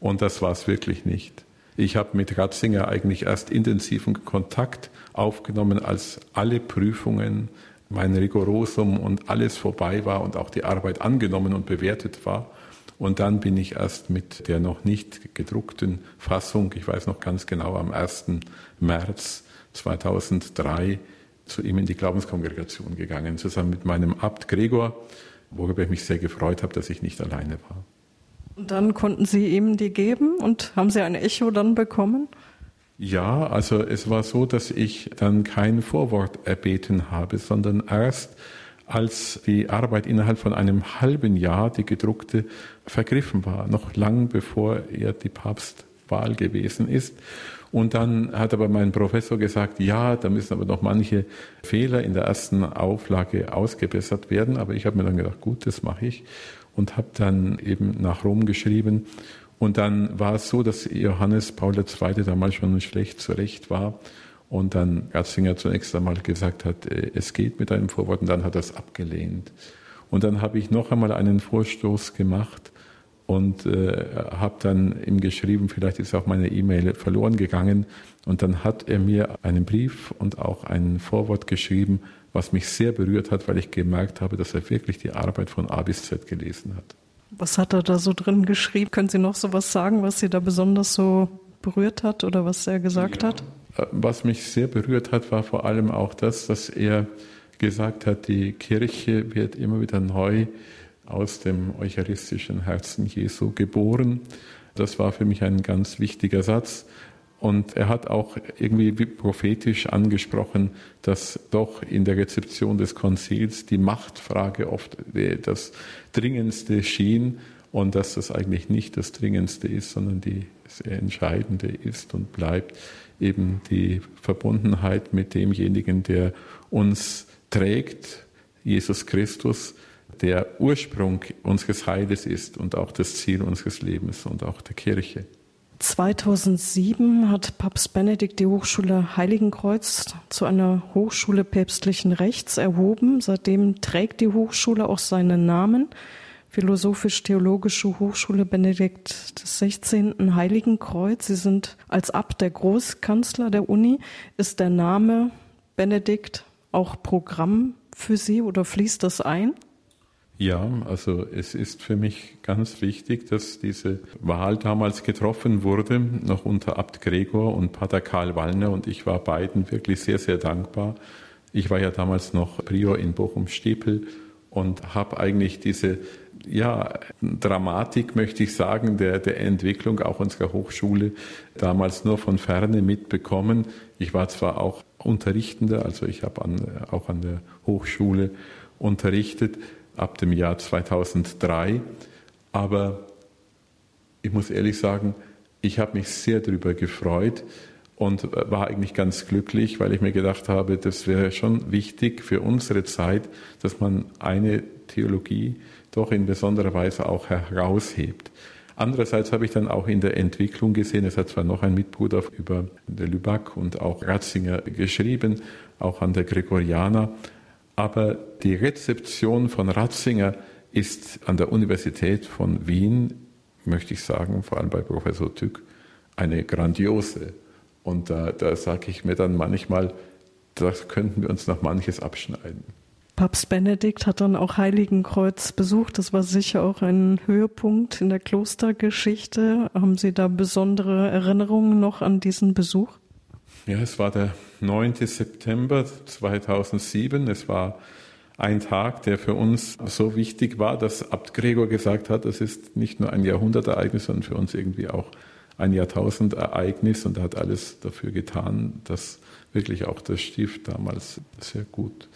und das war es wirklich nicht. Ich habe mit Ratzinger eigentlich erst intensiven Kontakt aufgenommen, als alle Prüfungen mein Rigorosum und alles vorbei war und auch die Arbeit angenommen und bewertet war. Und dann bin ich erst mit der noch nicht gedruckten Fassung, ich weiß noch ganz genau, am 1. März 2003 zu ihm in die Glaubenskongregation gegangen, zusammen mit meinem Abt Gregor, worüber ich mich sehr gefreut habe, dass ich nicht alleine war. Und dann konnten Sie ihm die geben und haben Sie ein Echo dann bekommen? Ja, also es war so, dass ich dann kein Vorwort erbeten habe, sondern erst als die Arbeit innerhalb von einem halben Jahr, die gedruckte, vergriffen war, noch lang bevor er die Papstwahl Wahl gewesen ist. Und dann hat aber mein Professor gesagt, ja, da müssen aber noch manche Fehler in der ersten Auflage ausgebessert werden. Aber ich habe mir dann gedacht, gut, das mache ich und habe dann eben nach Rom geschrieben. Und dann war es so, dass Johannes Paul II. damals schon schlecht zurecht war und dann Ratzinger zunächst einmal gesagt hat, äh, es geht mit einem Vorwort und dann hat er es abgelehnt. Und dann habe ich noch einmal einen Vorstoß gemacht und äh, habe dann ihm geschrieben, vielleicht ist auch meine E-Mail verloren gegangen. Und dann hat er mir einen Brief und auch ein Vorwort geschrieben, was mich sehr berührt hat, weil ich gemerkt habe, dass er wirklich die Arbeit von A bis Z gelesen hat. Was hat er da so drin geschrieben? Können Sie noch so was sagen, was Sie da besonders so berührt hat oder was er gesagt ja. hat? Was mich sehr berührt hat, war vor allem auch das, dass er gesagt hat, die Kirche wird immer wieder neu aus dem eucharistischen Herzen Jesu geboren. Das war für mich ein ganz wichtiger Satz. Und er hat auch irgendwie prophetisch angesprochen, dass doch in der Rezeption des Konzils die Machtfrage oft das Dringendste schien und dass das eigentlich nicht das Dringendste ist, sondern die, Entscheidende ist und bleibt eben die Verbundenheit mit demjenigen, der uns trägt, Jesus Christus, der Ursprung unseres Heiles ist und auch das Ziel unseres Lebens und auch der Kirche. 2007 hat Papst Benedikt die Hochschule Heiligenkreuz zu einer Hochschule päpstlichen Rechts erhoben. Seitdem trägt die Hochschule auch seinen Namen. Philosophisch-Theologische Hochschule Benedikt XVI. Heiligenkreuz. Sie sind als Abt der Großkanzler der Uni. Ist der Name Benedikt auch Programm für Sie oder fließt das ein? Ja, also es ist für mich ganz wichtig, dass diese Wahl damals getroffen wurde, noch unter Abt Gregor und Pater Karl Wallner und ich war beiden wirklich sehr, sehr dankbar. Ich war ja damals noch Prior in Bochum-Stepel und habe eigentlich diese ja, Dramatik, möchte ich sagen, der, der Entwicklung auch unserer Hochschule damals nur von ferne mitbekommen. Ich war zwar auch Unterrichtender, also ich habe an, auch an der Hochschule unterrichtet, ab dem Jahr 2003. Aber ich muss ehrlich sagen, ich habe mich sehr darüber gefreut und war eigentlich ganz glücklich, weil ich mir gedacht habe, das wäre schon wichtig für unsere Zeit, dass man eine Theologie doch in besonderer Weise auch heraushebt. Andererseits habe ich dann auch in der Entwicklung gesehen, es hat zwar noch ein Mitbruder über der Lüback und auch Ratzinger geschrieben, auch an der Gregorianer, aber die Rezeption von Ratzinger ist an der Universität von Wien, möchte ich sagen, vor allem bei Professor Tück, eine grandiose. Und da, da sage ich mir dann manchmal, das könnten wir uns noch manches abschneiden. Papst Benedikt hat dann auch Heiligenkreuz besucht. Das war sicher auch ein Höhepunkt in der Klostergeschichte. Haben Sie da besondere Erinnerungen noch an diesen Besuch? Ja, es war der 9. September 2007. Es war ein Tag, der für uns so wichtig war, dass Abt Gregor gesagt hat, das ist nicht nur ein Jahrhundertereignis, sondern für uns irgendwie auch ein Jahrtausendereignis und er hat alles dafür getan, dass wirklich auch das Stift damals sehr gut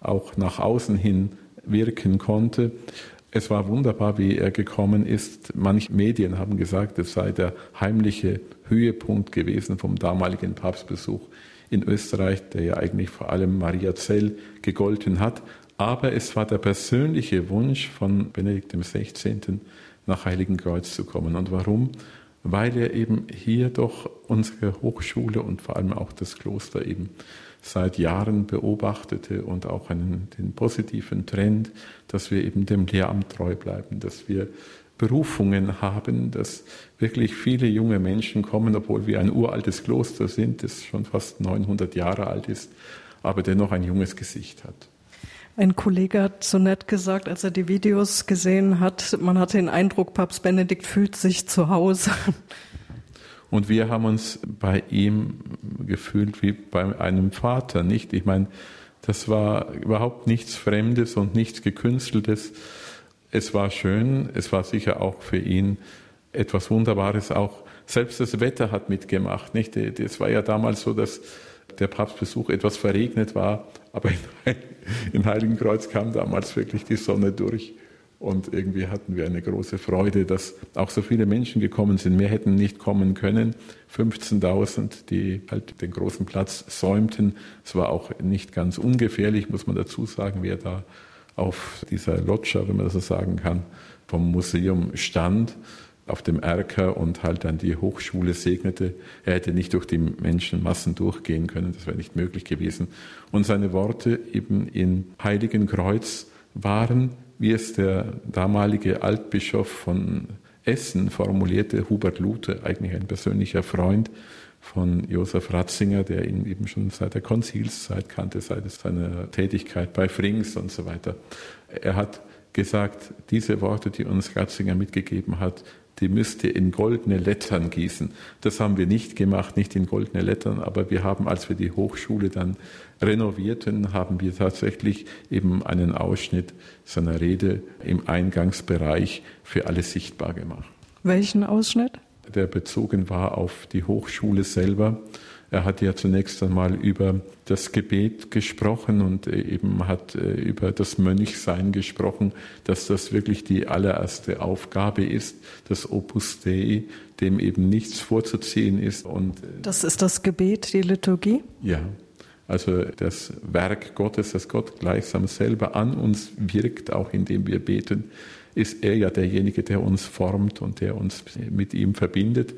auch nach außen hin wirken konnte. Es war wunderbar, wie er gekommen ist. Manche Medien haben gesagt, es sei der heimliche Höhepunkt gewesen vom damaligen Papstbesuch in Österreich, der ja eigentlich vor allem Maria Zell gegolten hat. Aber es war der persönliche Wunsch von Benedikt XVI. nach Heiligenkreuz zu kommen. Und warum? Weil er eben hier doch unsere Hochschule und vor allem auch das Kloster eben seit Jahren beobachtete und auch einen, den positiven Trend, dass wir eben dem Lehramt treu bleiben, dass wir Berufungen haben, dass wirklich viele junge Menschen kommen, obwohl wir ein uraltes Kloster sind, das schon fast 900 Jahre alt ist, aber dennoch ein junges Gesicht hat. Ein Kollege hat so nett gesagt, als er die Videos gesehen hat, man hatte den Eindruck, Papst Benedikt fühlt sich zu Hause. Und wir haben uns bei ihm gefühlt wie bei einem Vater, nicht? Ich meine, das war überhaupt nichts Fremdes und nichts Gekünsteltes. Es war schön, es war sicher auch für ihn etwas Wunderbares. Auch selbst das Wetter hat mitgemacht, nicht? Es war ja damals so, dass der Papstbesuch etwas verregnet war, aber in Heiligenkreuz kam damals wirklich die Sonne durch Und irgendwie hatten wir eine große Freude, dass auch so viele Menschen gekommen sind. Mehr hätten nicht kommen können. 15.000, die halt den großen Platz säumten. Es war auch nicht ganz ungefährlich, muss man dazu sagen, wer da auf dieser Loggia, wenn man das so sagen kann, vom Museum stand auf dem Erker und halt dann die Hochschule segnete. Er hätte nicht durch die Menschenmassen durchgehen können, das wäre nicht möglich gewesen. Und seine Worte eben in Heiligen Kreuz waren, wie es der damalige Altbischof von Essen formulierte, Hubert Luther, eigentlich ein persönlicher Freund von Josef Ratzinger, der ihn eben schon seit der Konzilszeit kannte, seit seiner Tätigkeit bei Frings und so weiter. Er hat gesagt, diese Worte, die uns Ratzinger mitgegeben hat, die müsst ihr in goldene Lettern gießen. Das haben wir nicht gemacht, nicht in goldene Lettern, aber wir haben, als wir die Hochschule dann renovierten, haben wir tatsächlich eben einen Ausschnitt seiner Rede im Eingangsbereich für alle sichtbar gemacht. Welchen Ausschnitt? Der bezogen war auf die Hochschule selber er hat ja zunächst einmal über das Gebet gesprochen und eben hat äh, über das Mönchsein gesprochen, dass das wirklich die allererste Aufgabe ist, das Opus Dei, dem eben nichts vorzuziehen ist. Und äh, das ist das Gebet, die Liturgie? Ja. Also das Werk Gottes, das Gott gleichsam selber an uns wirkt, auch indem wir beten, ist er ja derjenige, der uns formt und der uns mit ihm verbindet.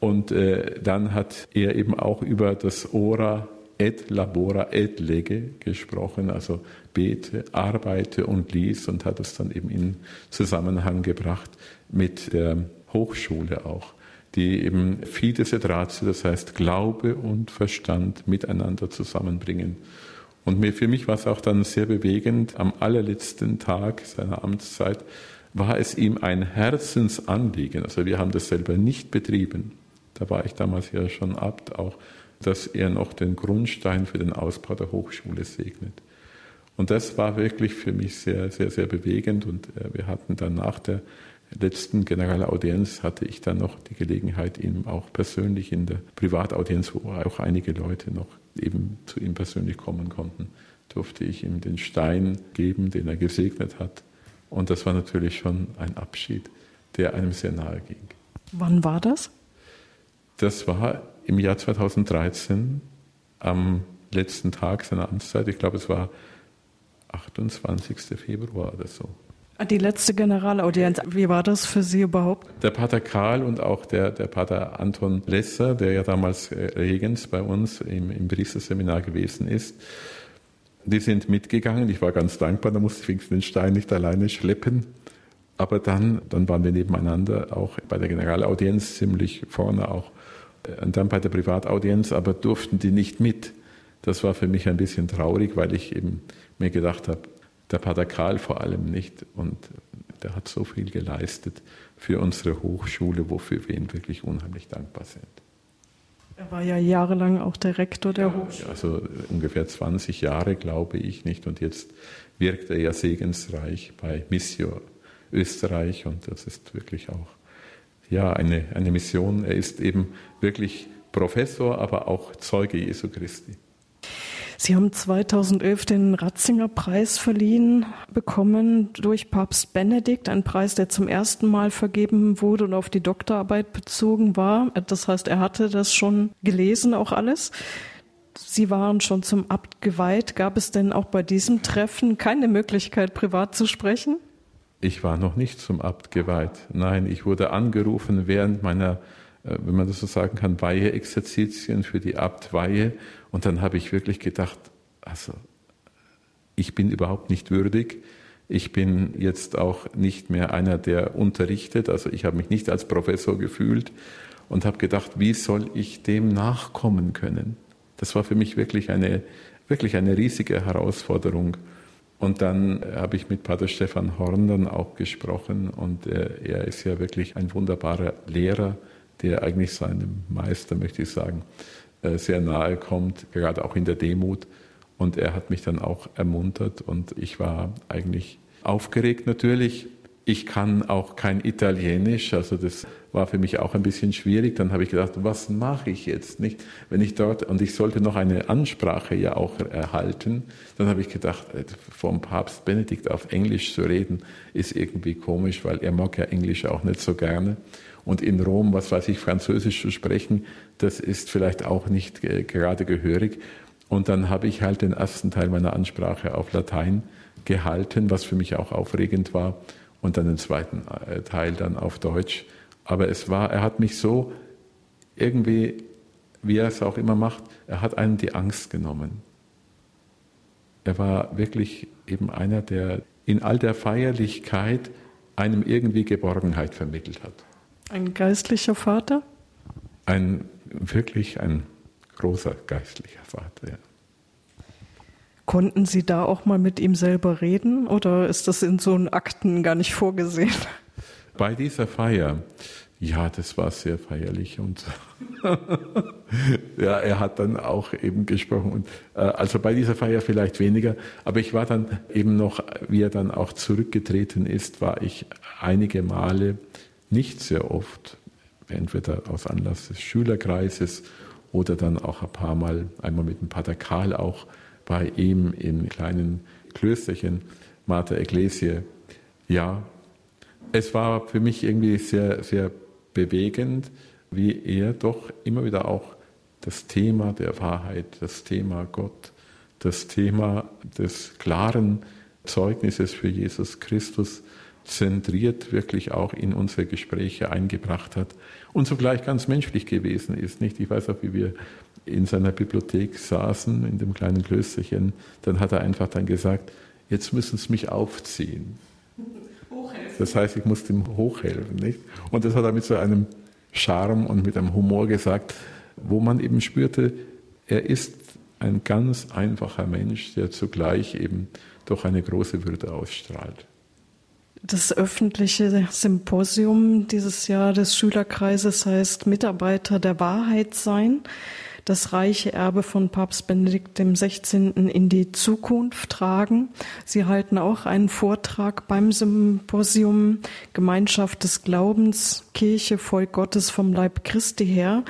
Und äh, dann hat er eben auch über das Ora et labora et lege gesprochen, also bete, arbeite und lies und hat es dann eben in Zusammenhang gebracht mit der Hochschule auch, die eben Fides et Ratio, das heißt Glaube und Verstand miteinander zusammenbringen. Und mir, für mich war es auch dann sehr bewegend, am allerletzten Tag seiner Amtszeit war es ihm ein Herzensanliegen, also wir haben das selber nicht betrieben, da war ich damals ja schon Abt auch, dass er noch den Grundstein für den Ausbau der Hochschule segnet. Und das war wirklich für mich sehr, sehr, sehr bewegend. Und äh, wir hatten dann nach der letzten Generalaudienz hatte ich dann noch die Gelegenheit, ihm auch persönlich in der Privataudienz, wo auch einige Leute noch eben zu ihm persönlich kommen konnten, durfte ich ihm den Stein geben, den er gesegnet hat. Und das war natürlich schon ein Abschied, der einem sehr nahe ging. Wann war das? Das war im Jahr 2013 am letzten Tag seiner Amtszeit. Ich glaube, es war 28. Februar oder so. Die letzte Generalaudienz, wie war das für Sie überhaupt? Der Pater Karl und auch der, der Pater Anton Lesser, der ja damals äh, Regens bei uns im, im Priesterseminar gewesen ist, die sind mitgegangen. Ich war ganz dankbar, da musste ich den Stein nicht alleine schleppen. Aber dann, dann waren wir nebeneinander, auch bei der Generalaudienz ziemlich vorne auch und dann bei der Privataudienz, aber durften die nicht mit. Das war für mich ein bisschen traurig, weil ich eben mir gedacht habe, der Pater Karl vor allem nicht. Und der hat so viel geleistet für unsere Hochschule, wofür wir ihm wirklich unheimlich dankbar sind. Er war ja jahrelang auch der Rektor der Hochschule. Also ungefähr 20 Jahre, glaube ich nicht. Und jetzt wirkt er ja segensreich bei Missio Österreich und das ist wirklich auch ja, eine, eine Mission. Er ist eben wirklich Professor, aber auch Zeuge Jesu Christi. Sie haben 2011 den Ratzinger Preis verliehen bekommen durch Papst Benedikt, ein Preis, der zum ersten Mal vergeben wurde und auf die Doktorarbeit bezogen war. Das heißt, er hatte das schon gelesen, auch alles. Sie waren schon zum Abt geweiht. Gab es denn auch bei diesem Treffen keine Möglichkeit, privat zu sprechen? Ich war noch nicht zum Abt geweiht. Nein, ich wurde angerufen während meiner, äh, wenn man das so sagen kann, Weiheexerzitien für die Abtweihe. Und dann habe ich wirklich gedacht, also ich bin überhaupt nicht würdig. Ich bin jetzt auch nicht mehr einer, der unterrichtet. Also ich habe mich nicht als Professor gefühlt und habe gedacht, wie soll ich dem nachkommen können? Das war für mich wirklich eine, wirklich eine riesige Herausforderung. Und dann habe ich mit Pater Stefan Horn dann auch gesprochen und er, er ist ja wirklich ein wunderbarer Lehrer, der eigentlich seinem Meister, möchte ich sagen, äh, sehr nahe kommt, gerade auch in der Demut. Und er hat mich dann auch ermuntert und ich war eigentlich aufgeregt natürlich. Ich kann auch kein Italienisch, also das war für mich auch ein bisschen schwierig. Dann habe ich gedacht, was mache ich jetzt nicht, wenn ich dort und ich sollte noch eine Ansprache ja auch erhalten. Dann habe ich gedacht, äh, vom Papst Benedikt auf Englisch zu reden ist irgendwie komisch, weil er mag ja Englisch auch nicht so gerne. Und in Rom, was weiß ich, Französisch zu sprechen, das ist vielleicht auch nicht gerade gehörig. Und dann habe ich halt den ersten Teil meiner Ansprache auf Latein gehalten, was für mich auch aufregend war und dann den zweiten äh, Teil dann auf Deutsch. Aber es war, er hat mich so irgendwie, wie er es auch immer macht, er hat einen die Angst genommen. Er war wirklich eben einer, der in all der Feierlichkeit einem irgendwie Geborgenheit vermittelt hat. Ein geistlicher Vater? Ein wirklich ein großer geistlicher Vater, ja. Konnten Sie da auch mal mit ihm selber reden oder ist das in so einen Akten gar nicht vorgesehen? Bei dieser Feier, ja, das war sehr feierlich und ja, er hat dann auch eben gesprochen. Und, äh, also bei dieser Feier vielleicht weniger, aber ich war dann eben noch, wie er dann auch zurückgetreten ist, war ich einige Male, nicht sehr oft, entweder aus Anlass des Schülerkreises oder dann auch ein paar Mal, einmal mit dem Pater Karl auch bei ihm im kleinen Klösterchen Mater Ecclesiae. Ja, es war für mich irgendwie sehr, sehr bewegend, wie er doch immer wieder auch das Thema der Wahrheit, das Thema Gott, das Thema des klaren Zeugnisses für Jesus Christus zentriert wirklich auch in unsere Gespräche eingebracht hat und zugleich ganz menschlich gewesen ist. Nicht? Ich weiß auch, wie wir in seiner Bibliothek saßen, in dem kleinen Klösterchen, dann hat er einfach dann gesagt, jetzt müssen Sie mich aufziehen. Hochhelfen. Das heißt, ich musste ihm hochhelfen. Nicht? Und das hat er mit so einem Charme und mit einem Humor gesagt, wo man eben spürte, er ist ein ganz einfacher Mensch, der zugleich eben doch eine große Würde ausstrahlt. Das öffentliche Symposium dieses Jahr des Schülerkreises heißt Mitarbeiter der Wahrheit sein das reiche Erbe von Papst Benedikt XVI. in die Zukunft tragen. Sie halten auch einen Vortrag beim Symposium Gemeinschaft des Glaubens, Kirche, Volk Gottes vom Leib Christi her.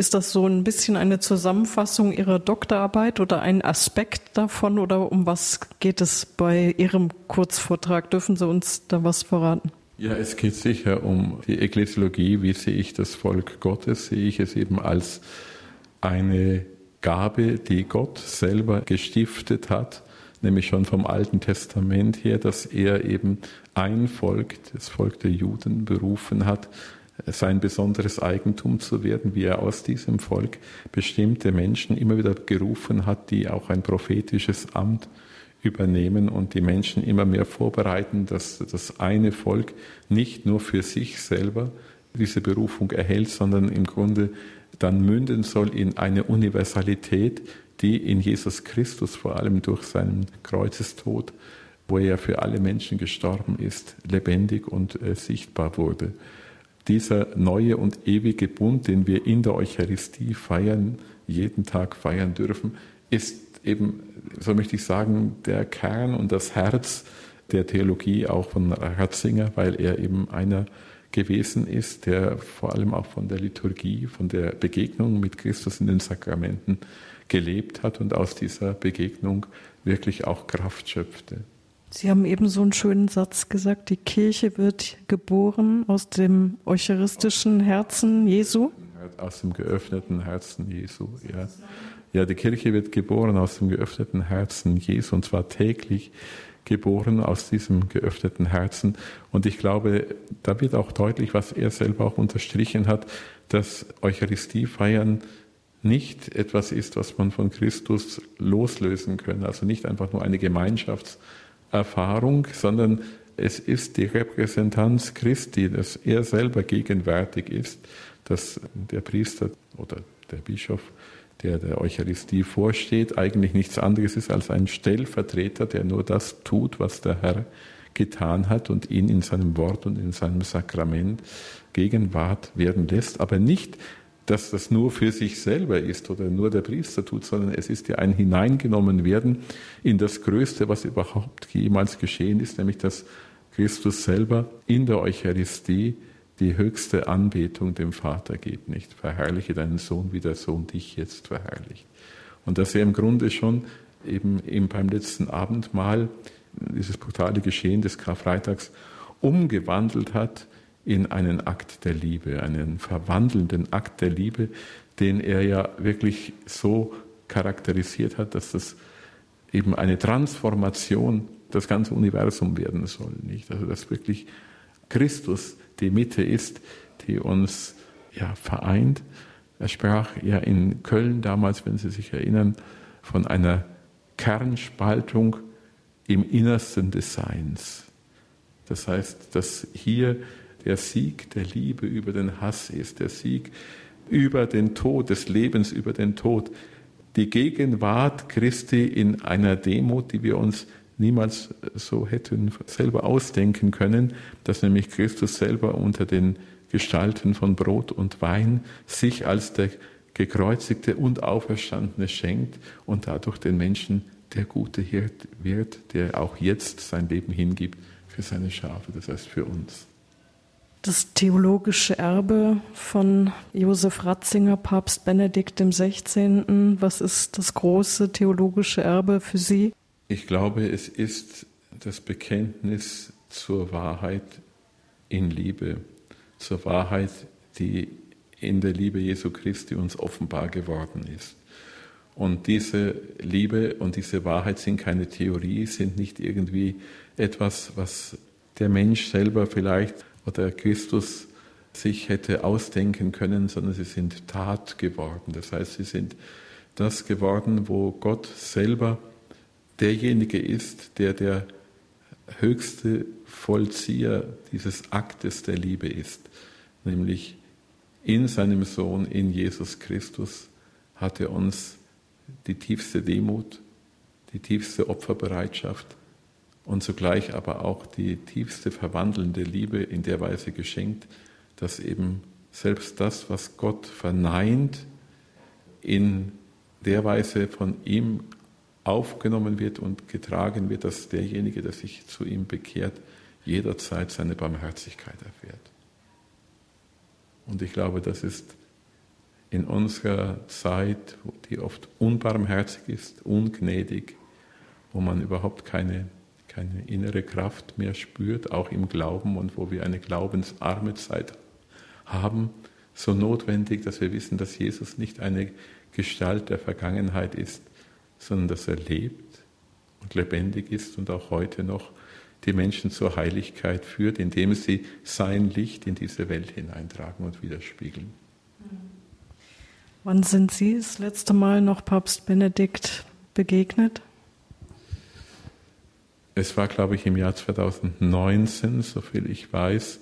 Ist das so ein bisschen eine Zusammenfassung Ihrer Doktorarbeit oder ein Aspekt davon oder um was geht es bei Ihrem Kurzvortrag? Dürfen Sie uns da was verraten? Ja, es geht sicher um die Ekklesiologie. Wie sehe ich das Volk Gottes? Sehe ich es eben als eine Gabe, die Gott selber gestiftet hat, nämlich schon vom Alten Testament her, dass er eben ein Volk, das Volk der Juden, berufen hat, sein besonderes Eigentum zu werden, wie er aus diesem Volk bestimmte Menschen immer wieder gerufen hat, die auch ein prophetisches Amt übernehmen und die Menschen immer mehr vorbereiten, dass das eine Volk nicht nur für sich selber diese Berufung erhält, sondern im Grunde dann münden soll in eine Universalität, die in Jesus Christus vor allem durch seinen Kreuzestod, wo er für alle Menschen gestorben ist, lebendig und äh, sichtbar wurde. Dieser neue und ewige Bund, den wir in der Eucharistie feiern, jeden Tag feiern dürfen, ist eben, so möchte ich sagen, der Kern und das Herz der Theologie auch von Ratzinger, weil er eben einer gewesen ist, der vor allem auch von der Liturgie, von der Begegnung mit Christus in den Sakramenten gelebt hat und aus dieser Begegnung wirklich auch Kraft schöpfte. Sie haben eben so einen schönen Satz gesagt, die Kirche wird geboren aus dem eucharistischen Herzen Jesu. Aus dem geöffneten Herzen Jesu, ja. Ja, die Kirche wird geboren aus dem geöffneten Herzen Jesu und zwar täglich geboren aus diesem geöffneten Herzen. Und ich glaube, da wird auch deutlich, was er selber auch unterstrichen hat, dass Eucharistie feiern nicht etwas ist, was man von Christus loslösen können. Also nicht einfach nur eine Gemeinschaftserfahrung, sondern es ist die Repräsentanz Christi, dass er selber gegenwärtig ist, dass der Priester oder der Bischof der der Eucharistie vorsteht, eigentlich nichts anderes ist als ein Stellvertreter, der nur das tut, was der Herr getan hat und ihn in seinem Wort und in seinem Sakrament Gegenwart werden lässt, aber nicht, dass das nur für sich selber ist oder nur der Priester tut, sondern es ist ja ein hineingenommen werden in das Größte, was überhaupt jemals geschehen ist, nämlich dass Christus selber in der Eucharistie die höchste Anbetung dem Vater gibt, nicht? Verherrliche deinen Sohn, wie der Sohn dich jetzt verherrlicht. Und dass er im Grunde schon eben, eben beim letzten Abendmahl dieses brutale Geschehen des Karfreitags umgewandelt hat in einen Akt der Liebe, einen verwandelnden Akt der Liebe, den er ja wirklich so charakterisiert hat, dass das eben eine Transformation das ganze Universum werden soll, nicht? Also dass wirklich Christus die Mitte ist, die uns ja vereint. Er sprach ja in Köln damals, wenn Sie sich erinnern, von einer Kernspaltung im Innersten des Seins. Das heißt, dass hier der Sieg der Liebe über den Hass ist, der Sieg über den Tod, des Lebens über den Tod, die Gegenwart Christi in einer Demut, die wir uns niemals so hätten selber ausdenken können, dass nämlich Christus selber unter den Gestalten von Brot und Wein sich als der gekreuzigte und auferstandene schenkt und dadurch den Menschen der gute Hirt wird, der auch jetzt sein Leben hingibt für seine Schafe, das heißt für uns. Das theologische Erbe von Josef Ratzinger, Papst Benedikt XVI. Was ist das große theologische Erbe für Sie? Ich glaube, es ist das Bekenntnis zur Wahrheit in Liebe, zur Wahrheit, die in der Liebe Jesu Christi uns offenbar geworden ist. Und diese Liebe und diese Wahrheit sind keine Theorie, sind nicht irgendwie etwas, was der Mensch selber vielleicht oder Christus sich hätte ausdenken können, sondern sie sind Tat geworden. Das heißt, sie sind das geworden, wo Gott selber derjenige ist, der der höchste Vollzieher dieses Aktes der Liebe ist, nämlich in seinem Sohn, in Jesus Christus, hat er uns die tiefste Demut, die tiefste Opferbereitschaft und zugleich aber auch die tiefste verwandelnde Liebe in der Weise geschenkt, dass eben selbst das, was Gott verneint, in der Weise von ihm aufgenommen wird und getragen wird, dass derjenige, der sich zu ihm bekehrt, jederzeit seine Barmherzigkeit erfährt. Und ich glaube, das ist in unserer Zeit, die oft unbarmherzig ist, ungnädig, wo man überhaupt keine, keine innere Kraft mehr spürt, auch im Glauben und wo wir eine glaubensarme Zeit haben, so notwendig, dass wir wissen, dass Jesus nicht eine Gestalt der Vergangenheit ist, sondern dass er lebt und lebendig ist und auch heute noch die Menschen zur Heiligkeit führt, indem sie sein Licht in diese Welt hineintragen und widerspiegeln. Wann sind Sie das letzte Mal noch Papst Benedikt begegnet? Es war, glaube ich, im Jahr 2019, soviel ich weiß.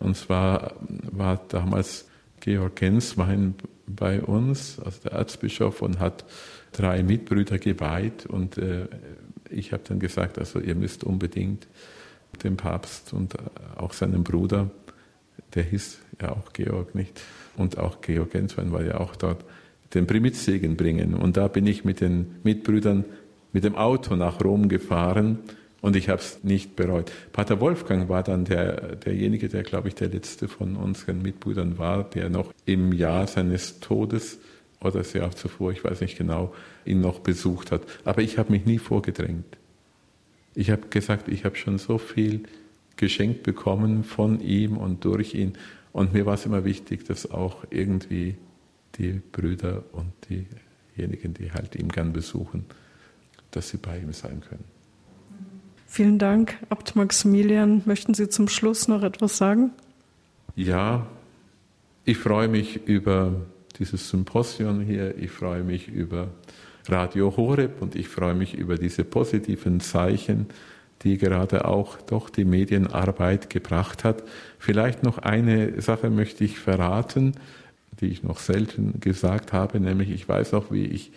Und zwar war damals Georg Genswein bei uns, also der Erzbischof, und hat drei Mitbrüder geweiht. Und äh, ich habe dann gesagt, also ihr müsst unbedingt dem Papst und auch seinem Bruder, der hieß ja auch Georg nicht, und auch Georg Genswein war ja auch dort, den Primitzsegen bringen. Und da bin ich mit den Mitbrüdern mit dem Auto nach Rom gefahren und ich habe es nicht bereut. Pater Wolfgang war dann der, derjenige, der, glaube ich, der letzte von unseren Mitbrüdern war, der noch im Jahr seines Todes oder das Jahr zuvor, ich weiß nicht genau, ihn noch besucht hat. Aber ich habe mich nie vorgedrängt. Ich habe gesagt, ich habe schon so viel geschenkt bekommen von ihm und durch ihn. Und mir war es immer wichtig, dass auch irgendwie die Brüder und diejenigen, die halt ihn gern besuchen, dass sie bei ihm sein können. Vielen Dank, Abt Maximilian. Möchten Sie zum Schluss noch etwas sagen? Ja, ich freue mich über dieses Symposium hier. Ich freue mich über Radio Horeb und ich freue mich über diese positiven Zeichen, die gerade auch doch die Medienarbeit gebracht hat. Vielleicht noch eine Sache möchte ich verraten, die ich noch selten gesagt habe, nämlich ich weiß noch, wie ich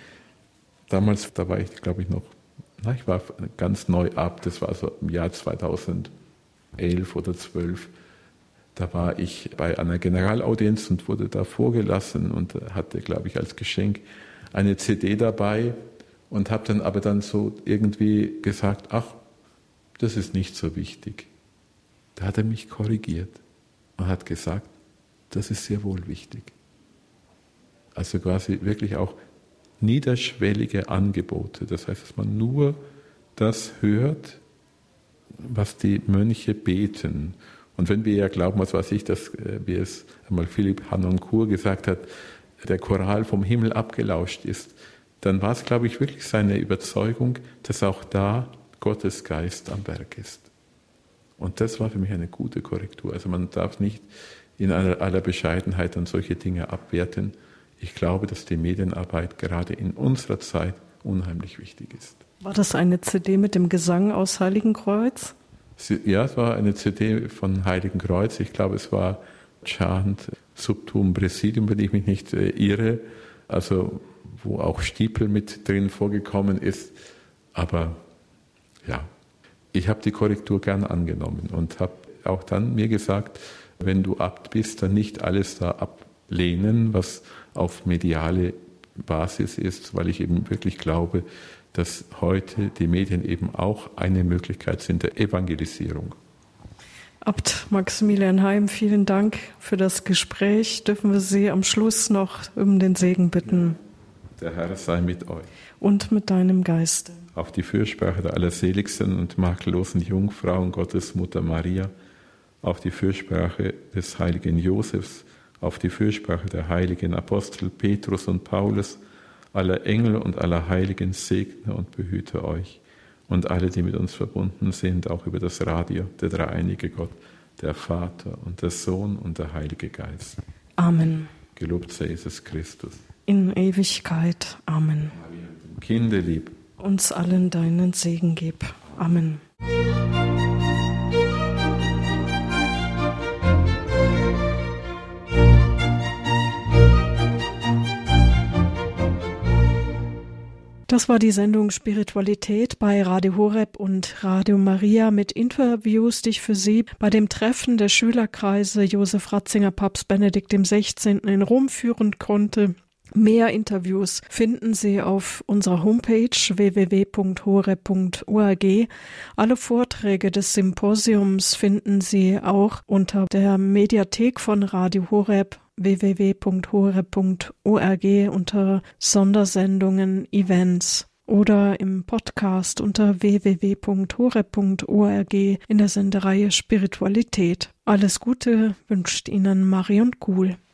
damals, da war ich glaube ich noch, na, ich war ganz neu ab, das war so im Jahr 2011 oder 12 da war ich bei einer Generalaudienz und wurde da vorgelassen und hatte, glaube ich, als Geschenk eine CD dabei und habe dann aber dann so irgendwie gesagt, ach, das ist nicht so wichtig. da hat er mich korrigiert und hat gesagt, das ist sehr wohl wichtig. Also quasi wirklich auch niederschwellige Angebote. Das heißt, dass man nur das hört, was die Mönche beten. Und wenn wir ja glauben, was weiß ich, dass, äh, wie es einmal Philipp Hanoncourt gesagt hat, der Choral vom Himmel abgelauscht ist, dann war es, glaube ich, wirklich seine Überzeugung, dass auch da Gottes Geist am Werk ist. Und das war für mich eine gute Korrektur. Also man darf nicht in aller, aller Bescheidenheit dann solche Dinge abwerten. Ich glaube, dass die Medienarbeit gerade in unserer Zeit unheimlich wichtig ist. War das eine CD mit dem Gesang aus Heiligenkreuz? Ja, es war eine CD von Heiligenkreuz. Ich glaube, es war Chant Subtum Präsidium, wenn ich mich nicht äh, irre. Also, wo auch Stiepel mit drin vorgekommen ist. Aber ja, ich habe die Korrektur gern angenommen und habe auch dann mir gesagt, wenn du Abt bist, dann nicht alles da ablehnen, was auf mediale Basis ist, weil ich eben wirklich glaube, dass heute die Medien eben auch eine Möglichkeit sind der Evangelisierung. Abt Maximilian Heim, vielen Dank für das Gespräch. Dürfen wir Sie am Schluss noch um den Segen bitten? Der Herr sei mit euch. Und mit deinem Geist. Auf die Fürsprache der allerseligsten und makellosen Jungfrau und Gottes Mutter Maria, auf die Fürsprache des heiligen Josefs, auf die Fürsprache der heiligen Apostel Petrus und Paulus, aller Engel und aller Heiligen segne und behüte euch und alle, die mit uns verbunden sind, auch über das Radio, der dreieinige Gott, der Vater und der Sohn und der Heilige Geist. Amen. Gelobt sei Jesus Christus. In Ewigkeit. Amen. Kinder lieb. Uns allen deinen Segen gib. Amen. Das war die Sendung Spiritualität bei Radio Horeb und Radio Maria mit Interviews, die ich für Sie bei dem Treffen der Schülerkreise Josef Ratzinger Papst Benedikt XVI. in Rom führen konnte. Mehr Interviews finden Sie auf unserer Homepage www.hore.org. Alle Vorträge des Symposiums finden Sie auch unter der Mediathek von Radio Horeb www.hore.org unter Sondersendungen Events oder im Podcast unter www.hore.org in der Sendereihe Spiritualität. Alles Gute wünscht Ihnen Marion Kuhl.